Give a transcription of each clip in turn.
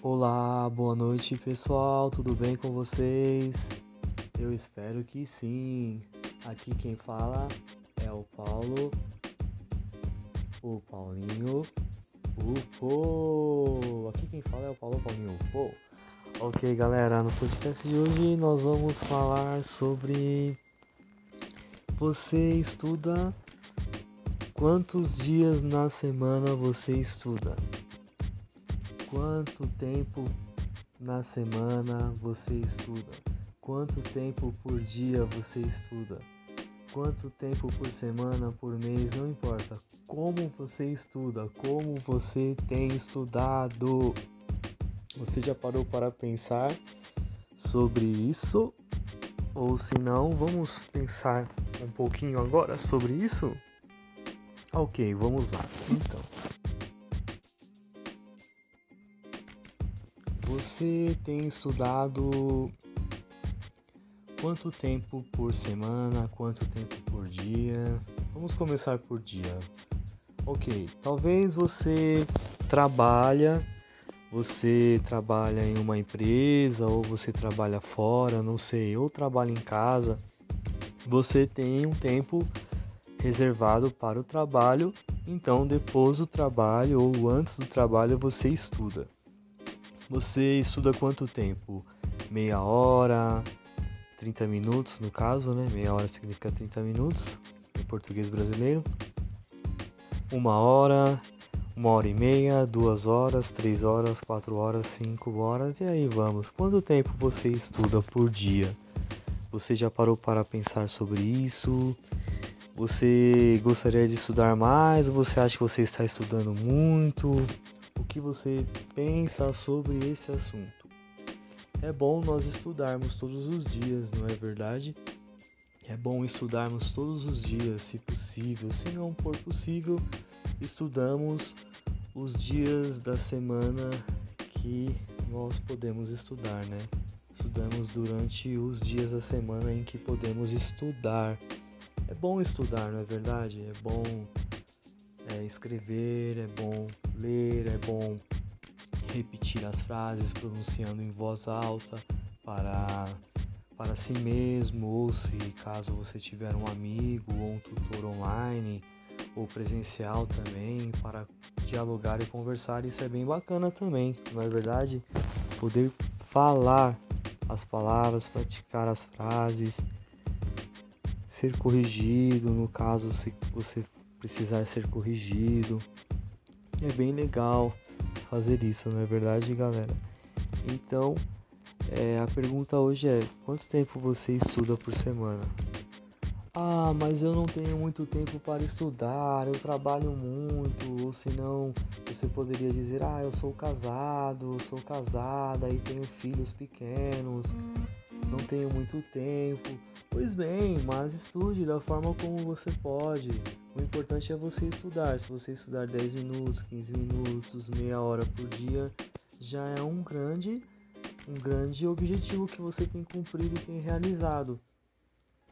Olá, boa noite pessoal, tudo bem com vocês? Eu espero que sim. Aqui quem fala é o Paulo, o Paulinho, o Pô. Aqui quem fala é o Paulo Paulinho, o Pô. Ok, galera, no podcast de hoje nós vamos falar sobre você estuda quantos dias na semana você estuda? Quanto tempo na semana você estuda? Quanto tempo por dia você estuda? Quanto tempo por semana, por mês, não importa. Como você estuda, como você tem estudado. Você já parou para pensar sobre isso? Ou se não, vamos pensar um pouquinho agora sobre isso? Ok, vamos lá. Então, Você tem estudado quanto tempo por semana, quanto tempo por dia? Vamos começar por dia. Ok, talvez você trabalha, você trabalha em uma empresa ou você trabalha fora, não sei, ou trabalha em casa. Você tem um tempo reservado para o trabalho, então depois do trabalho ou antes do trabalho você estuda. Você estuda quanto tempo? Meia hora, 30 minutos no caso, né? Meia hora significa 30 minutos em português brasileiro. Uma hora, uma hora e meia, duas horas, três horas, quatro horas, cinco horas e aí vamos. Quanto tempo você estuda por dia? Você já parou para pensar sobre isso? Você gostaria de estudar mais ou você acha que você está estudando muito? O que você pensa sobre esse assunto. É bom nós estudarmos todos os dias, não é verdade? É bom estudarmos todos os dias, se possível. Se não for possível, estudamos os dias da semana que nós podemos estudar, né? Estudamos durante os dias da semana em que podemos estudar. É bom estudar, não é verdade? É bom é, escrever, é bom ler, é bom repetir as frases pronunciando em voz alta para para si mesmo ou se caso você tiver um amigo ou um tutor online ou presencial também para dialogar e conversar isso é bem bacana também não é verdade? Poder falar as palavras praticar as frases ser corrigido no caso se você precisar ser corrigido. É bem legal fazer isso, não é verdade, galera? Então, é, a pergunta hoje é: quanto tempo você estuda por semana? Ah, mas eu não tenho muito tempo para estudar, eu trabalho muito, ou senão você poderia dizer: ah, eu sou casado, sou casada e tenho filhos pequenos, não tenho muito tempo. Pois bem, mas estude da forma como você pode. O importante é você estudar. Se você estudar 10 minutos, 15 minutos, meia hora por dia, já é um grande, um grande objetivo que você tem cumprido e tem realizado.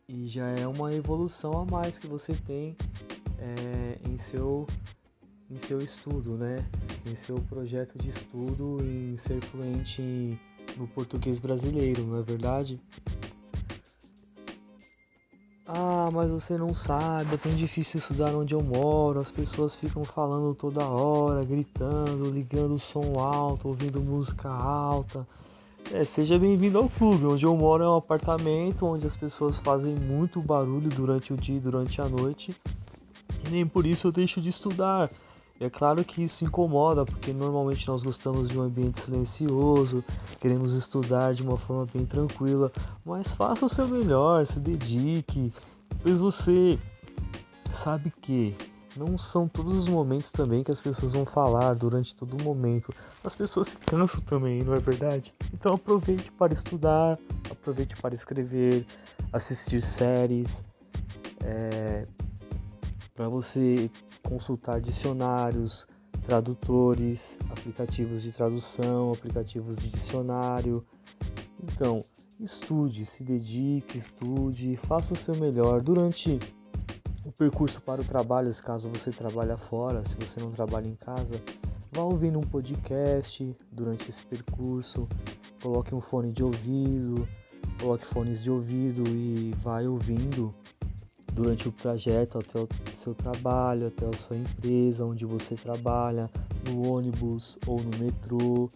E já é uma evolução a mais que você tem é, em, seu, em seu estudo, né? Em seu projeto de estudo, em ser fluente no português brasileiro, não é verdade? Ah, mas você não sabe, é tão difícil estudar onde eu moro, as pessoas ficam falando toda hora, gritando, ligando o som alto, ouvindo música alta. É, seja bem-vindo ao clube, onde eu moro é um apartamento onde as pessoas fazem muito barulho durante o dia e durante a noite. E nem por isso eu deixo de estudar. É claro que isso incomoda, porque normalmente nós gostamos de um ambiente silencioso, queremos estudar de uma forma bem tranquila, mas faça o seu melhor, se dedique, pois você sabe que não são todos os momentos também que as pessoas vão falar durante todo o momento. As pessoas se cansam também, não é verdade? Então aproveite para estudar, aproveite para escrever, assistir séries, é, para você consultar dicionários, tradutores, aplicativos de tradução, aplicativos de dicionário. Então, estude, se dedique, estude, faça o seu melhor durante o percurso para o trabalho, caso você trabalhe fora, se você não trabalha em casa, vá ouvindo um podcast durante esse percurso, coloque um fone de ouvido, coloque fones de ouvido e vai ouvindo durante o trajeto até o seu trabalho, até a sua empresa, onde você trabalha, no ônibus ou no metrô.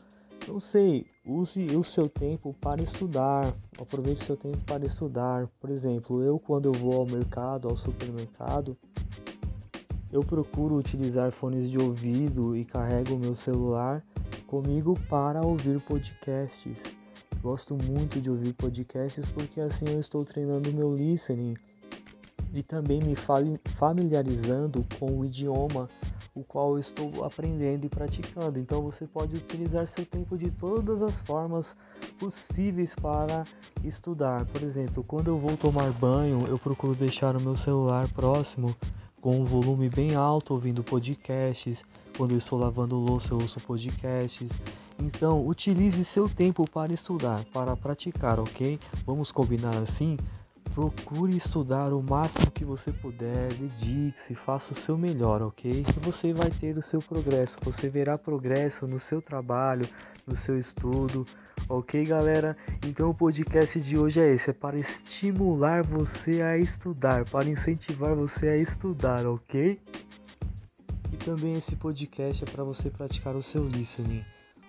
Não sei, use o seu tempo para estudar, aproveite seu tempo para estudar. Por exemplo, eu quando eu vou ao mercado, ao supermercado, eu procuro utilizar fones de ouvido e carrego o meu celular comigo para ouvir podcasts. Gosto muito de ouvir podcasts porque assim eu estou treinando meu listening e também me familiarizando com o idioma o qual eu estou aprendendo e praticando. Então você pode utilizar seu tempo de todas as formas possíveis para estudar. Por exemplo, quando eu vou tomar banho, eu procuro deixar o meu celular próximo com um volume bem alto ouvindo podcasts. Quando eu estou lavando louça, eu ouço podcasts. Então, utilize seu tempo para estudar, para praticar, ok? Vamos combinar assim? Procure estudar o máximo que você puder, dedique-se, faça o seu melhor, ok? E você vai ter o seu progresso, você verá progresso no seu trabalho, no seu estudo, ok, galera? Então o podcast de hoje é esse: é para estimular você a estudar, para incentivar você a estudar, ok? E também esse podcast é para você praticar o seu listening,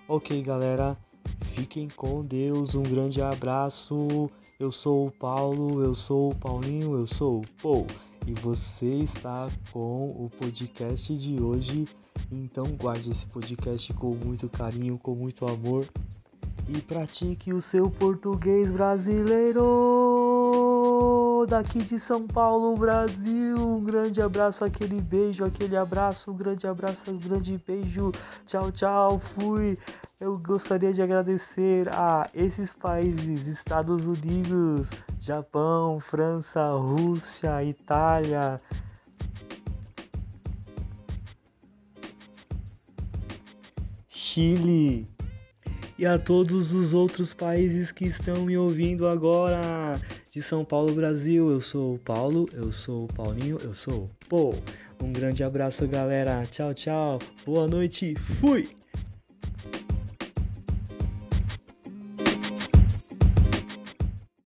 ok, galera? Fiquem com Deus, um grande abraço. Eu sou o Paulo, eu sou o Paulinho, eu sou o Paul. E você está com o podcast de hoje. Então guarde esse podcast com muito carinho, com muito amor e pratique o seu português brasileiro daqui de São Paulo, Brasil. Um grande abraço, aquele beijo, aquele abraço, um grande abraço, um grande beijo. Tchau, tchau, fui. Eu gostaria de agradecer a esses países: Estados Unidos, Japão, França, Rússia, Itália. Chile e a todos os outros países que estão me ouvindo agora de São Paulo, Brasil. Eu sou o Paulo, eu sou o Paulinho, eu sou o Pô. Um grande abraço, galera. Tchau, tchau. Boa noite. Fui!